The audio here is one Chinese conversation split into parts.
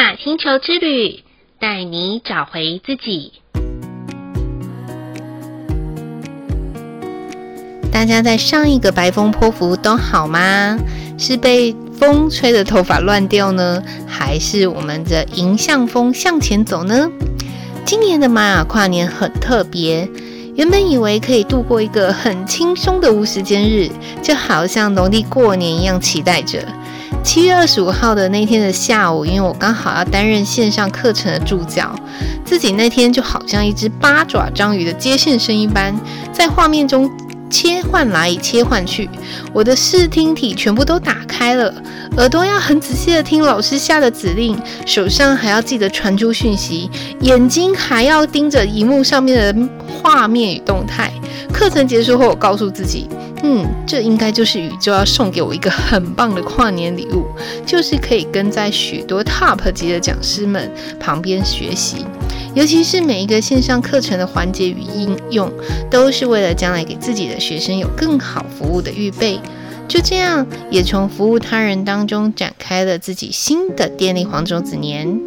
玛雅星球之旅，带你找回自己。大家在上一个白风泼服都好吗？是被风吹的头发乱掉呢，还是我们的迎向风向前走呢？今年的玛雅跨年很特别，原本以为可以度过一个很轻松的无时间日，就好像农历过年一样，期待着。七月二十五号的那天的下午，因为我刚好要担任线上课程的助教，自己那天就好像一只八爪章鱼的接线生一般，在画面中切换来切换去，我的视听体全部都打开了，耳朵要很仔细的听老师下的指令，手上还要记得传出讯息，眼睛还要盯着荧幕上面的画面与动态。课程结束后，我告诉自己。嗯，这应该就是宇宙要送给我一个很棒的跨年礼物，就是可以跟在许多 top 级的讲师们旁边学习，尤其是每一个线上课程的环节与应用，都是为了将来给自己的学生有更好服务的预备。就这样，也从服务他人当中展开了自己新的电力黄种子年。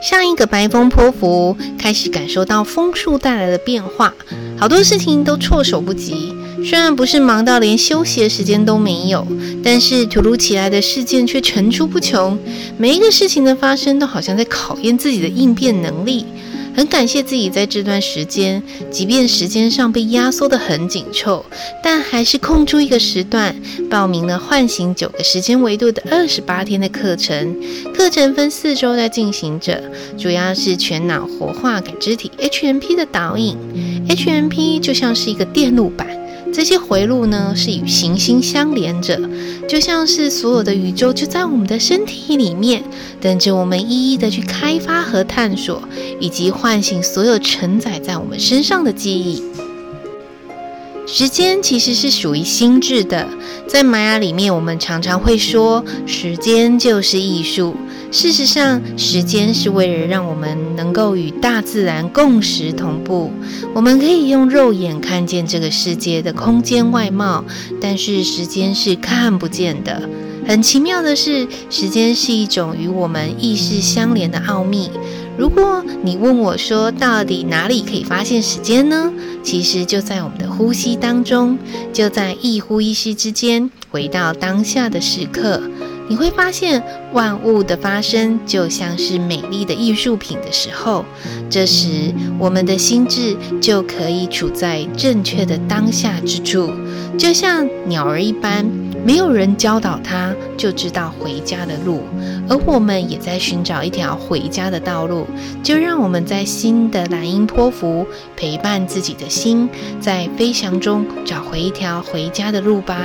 上一个白风波符，开始感受到风速带来的变化，好多事情都措手不及。虽然不是忙到连休息的时间都没有，但是突如其来的事件却层出不穷。每一个事情的发生，都好像在考验自己的应变能力。很感谢自己在这段时间，即便时间上被压缩得很紧凑，但还是空出一个时段，报名了唤醒九个时间维度的二十八天的课程。课程分四周在进行着，主要是全脑活化感知体 HMP 的导引。HMP 就像是一个电路板。这些回路呢，是与行星相连着，就像是所有的宇宙就在我们的身体里面，等着我们一一的去开发和探索，以及唤醒所有承载在我们身上的记忆。时间其实是属于心智的，在玛雅里面，我们常常会说，时间就是艺术。事实上，时间是为了让我们能够与大自然共识同步。我们可以用肉眼看见这个世界的空间外貌，但是时间是看不见的。很奇妙的是，时间是一种与我们意识相连的奥秘。如果你问我说，到底哪里可以发现时间呢？其实就在我们的呼吸当中，就在一呼一吸之间，回到当下的时刻。你会发现，万物的发生就像是美丽的艺术品的时候，这时我们的心智就可以处在正确的当下之处，就像鸟儿一般，没有人教导它就知道回家的路，而我们也在寻找一条回家的道路。就让我们在新的蓝鹰波符陪伴自己的心，在飞翔中找回一条回家的路吧。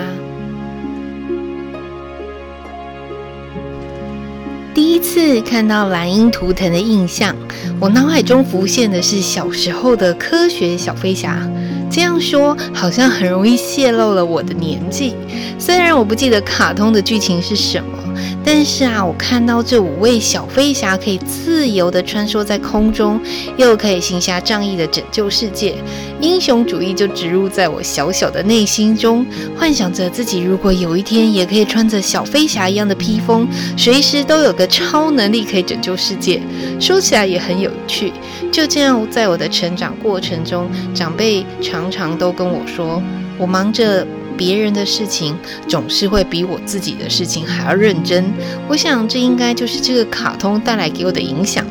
第一次看到蓝鹰图腾的印象，我脑海中浮现的是小时候的科学小飞侠。这样说好像很容易泄露了我的年纪，虽然我不记得卡通的剧情是什么。但是啊，我看到这五位小飞侠可以自由地穿梭在空中，又可以行侠仗义地拯救世界，英雄主义就植入在我小小的内心中，幻想着自己如果有一天也可以穿着小飞侠一样的披风，随时都有个超能力可以拯救世界。说起来也很有趣。就这样，在我的成长过程中，长辈常常都跟我说，我忙着。别人的事情总是会比我自己的事情还要认真，我想这应该就是这个卡通带来给我的影响。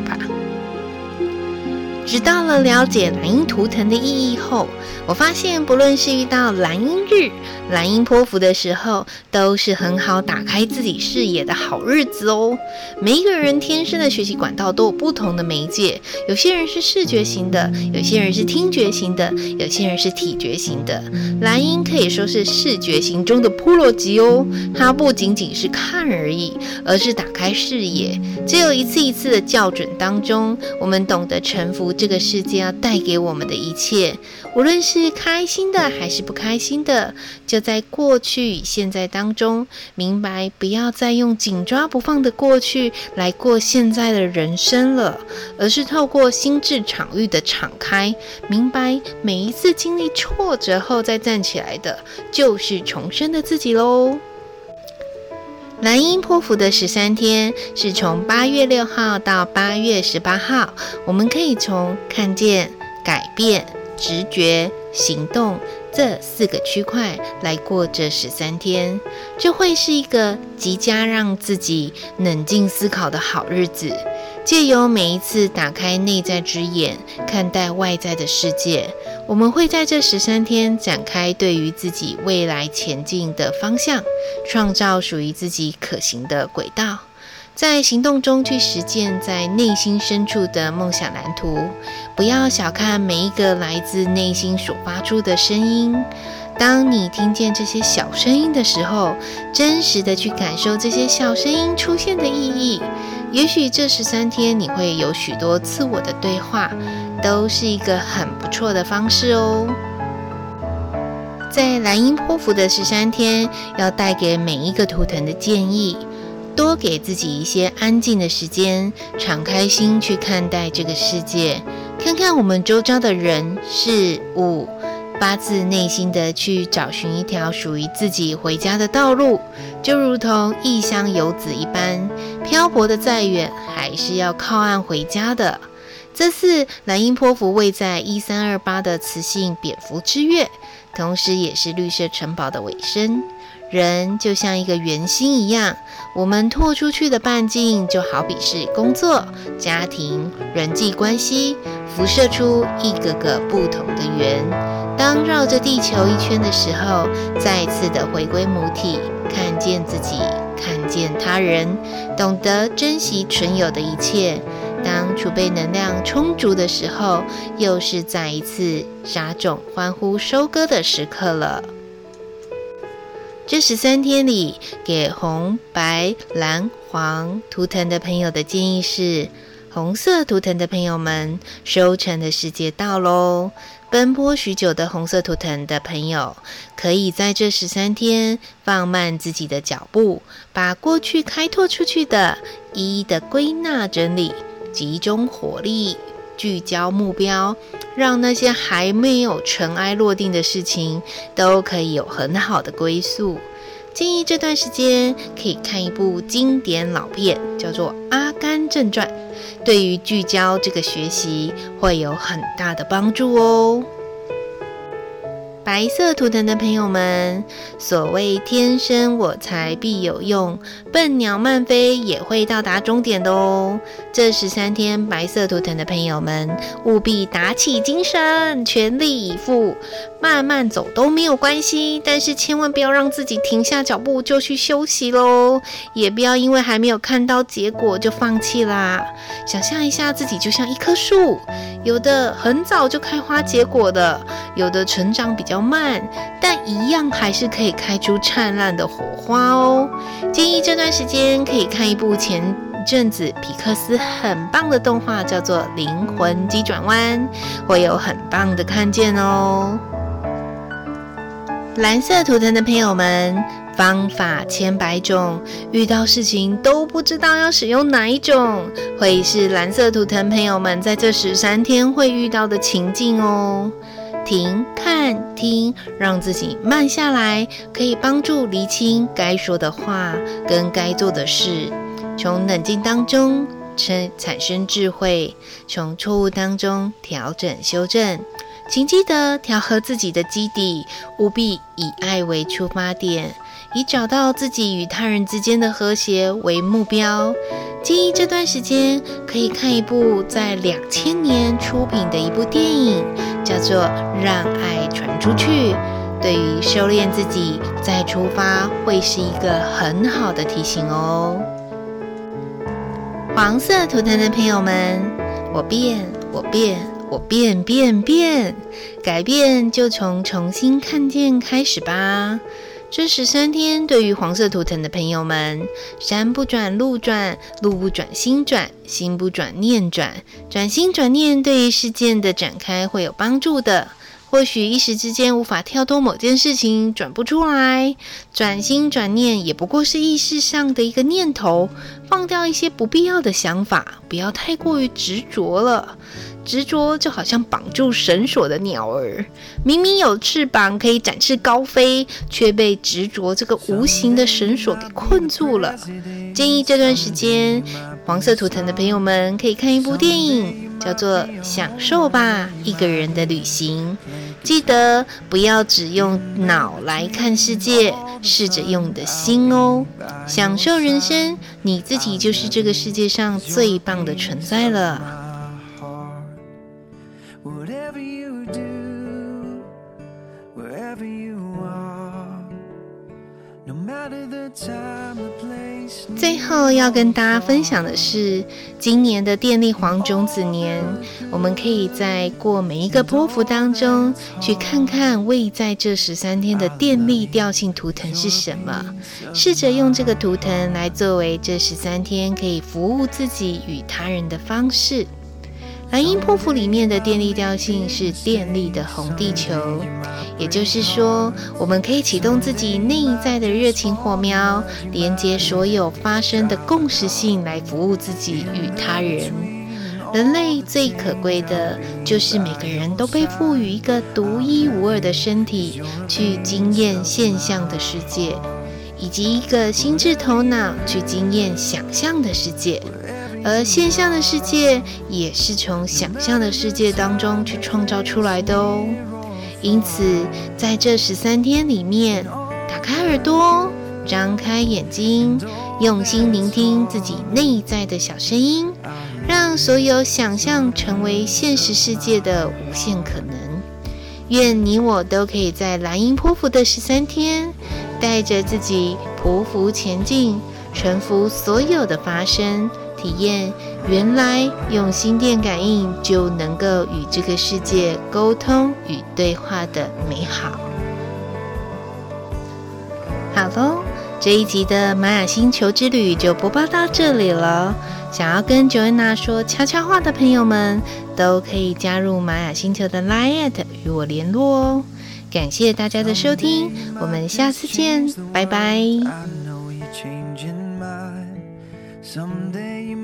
直到了了解蓝鹰图腾的意义后，我发现不论是遇到蓝鹰日、蓝鹰波符的时候，都是很好打开自己视野的好日子哦。每一个人天生的学习管道都有不同的媒介，有些人是视觉型的，有些人是听觉型的，有些人是体觉型的。蓝鹰可以说是视觉型中的噗搂级哦，它不仅仅是看而已，而是打开视野。只有一次一次的校准当中，我们懂得臣服。这个世界要带给我们的一切，无论是开心的还是不开心的，就在过去与现在当中，明白不要再用紧抓不放的过去来过现在的人生了，而是透过心智场域的敞开，明白每一次经历挫折后再站起来的，就是重生的自己喽。蓝鹰波符的十三天是从八月六号到八月十八号，我们可以从看见、改变、直觉、行动这四个区块来过这十三天，这会是一个极佳让自己冷静思考的好日子。借由每一次打开内在之眼，看待外在的世界，我们会在这十三天展开对于自己未来前进的方向，创造属于自己可行的轨道，在行动中去实践在内心深处的梦想蓝图。不要小看每一个来自内心所发出的声音。当你听见这些小声音的时候，真实的去感受这些小声音出现的意义。也许这十三天你会有许多自我的对话，都是一个很不错的方式哦。在蓝鹰波符的十三天，要带给每一个图腾的建议，多给自己一些安静的时间，敞开心去看待这个世界，看看我们周遭的人事物。发自内心的去找寻一条属于自己回家的道路，就如同异乡游子一般，漂泊的再远，还是要靠岸回家的。这次蓝鹰波符位在一三二八的磁性蝙蝠之月，同时也是绿色城堡的尾声。人就像一个圆心一样，我们拓出去的半径就好比是工作、家庭、人际关系，辐射出一个个不同的圆。当绕着地球一圈的时候，再次的回归母体，看见自己，看见他人，懂得珍惜存有的一切。当储备能量充足的时候，又是再一次撒种、欢呼、收割的时刻了。这十三天里，给红、白、蓝、黄图腾的朋友的建议是：红色图腾的朋友们，收成的时节到喽！奔波许久的红色图腾的朋友，可以在这十三天放慢自己的脚步，把过去开拓出去的，一一的归纳整理，集中火力。聚焦目标，让那些还没有尘埃落定的事情都可以有很好的归宿。建议这段时间可以看一部经典老片，叫做《阿甘正传》，对于聚焦这个学习会有很大的帮助哦。白色图腾的朋友们，所谓天生我材必有用，笨鸟慢飞也会到达终点的哦。这十三天，白色图腾的朋友们务必打起精神，全力以赴，慢慢走都没有关系，但是千万不要让自己停下脚步就去休息喽，也不要因为还没有看到结果就放弃啦。想象一下自己就像一棵树，有的很早就开花结果的，有的成长比较。慢，但一样还是可以开出灿烂的火花哦。建议这段时间可以看一部前阵子皮克斯很棒的动画，叫做《灵魂急转弯》，会有很棒的看见哦。蓝色图腾的朋友们，方法千百种，遇到事情都不知道要使用哪一种，会是蓝色图腾朋友们在这十三天会遇到的情境哦。停、看、听，让自己慢下来，可以帮助厘清该说的话跟该做的事。从冷静当中产产生智慧，从错误当中调整修正。请记得调和自己的基底，务必以爱为出发点。以找到自己与他人之间的和谐为目标。建议这段时间可以看一部在两千年出品的一部电影，叫做《让爱传出去》。对于修炼自己再出发，会是一个很好的提醒哦。黄色图腾的朋友们，我变，我变，我变变变，改变就从重新看见开始吧。这十三天，对于黄色图腾的朋友们，山不转路转，路不转心转，心不转念转，转心转念对于事件的展开会有帮助的。或许一时之间无法跳脱某件事情，转不出来，转心转念也不过是意识上的一个念头，放掉一些不必要的想法，不要太过于执着了。执着就好像绑住绳索的鸟儿，明明有翅膀可以展翅高飞，却被执着这个无形的绳索给困住了。建议这段时间，黄色图腾的朋友们可以看一部电影，叫做《享受吧，一个人的旅行》。记得不要只用脑来看世界，试着用你的心哦，享受人生，你自己就是这个世界上最棒的存在了。后要跟大家分享的是，今年的电力黄种子年，我们可以在过每一个波幅当中，去看看位在这十三天的电力调性图腾是什么，试着用这个图腾来作为这十三天可以服务自己与他人的方式。蓝鹰波符里面的电力调性是电力的红地球，也就是说，我们可以启动自己内在的热情火苗，连接所有发生的共识性来服务自己与他人。人类最可贵的就是每个人都被赋予一个独一无二的身体，去经验现象的世界，以及一个心智头脑去经验想象的世界。而现象的世界也是从想象的世界当中去创造出来的哦。因此，在这十三天里面，打开耳朵，张开眼睛，用心聆听自己内在的小声音，让所有想象成为现实世界的无限可能。愿你我都可以在蓝鹰波符的十三天，带着自己匍匐前进，臣服所有的发生。体验原来用心电感应就能够与这个世界沟通与对话的美好。好喽，这一集的玛雅星球之旅就播报到这里了。想要跟 Joanna 说悄悄话的朋友们，都可以加入玛雅星球的 LINE@ 与我联络哦。感谢大家的收听，我们下次见，拜拜。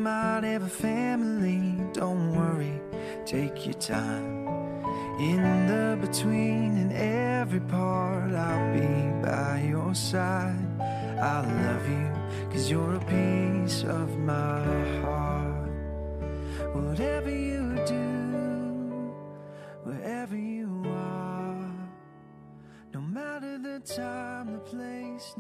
Might have a family, don't worry, take your time. In the between and every part, I'll be by your side. I love you, cause you're a piece of my heart. Whatever you do, wherever you are, no matter the time, the place,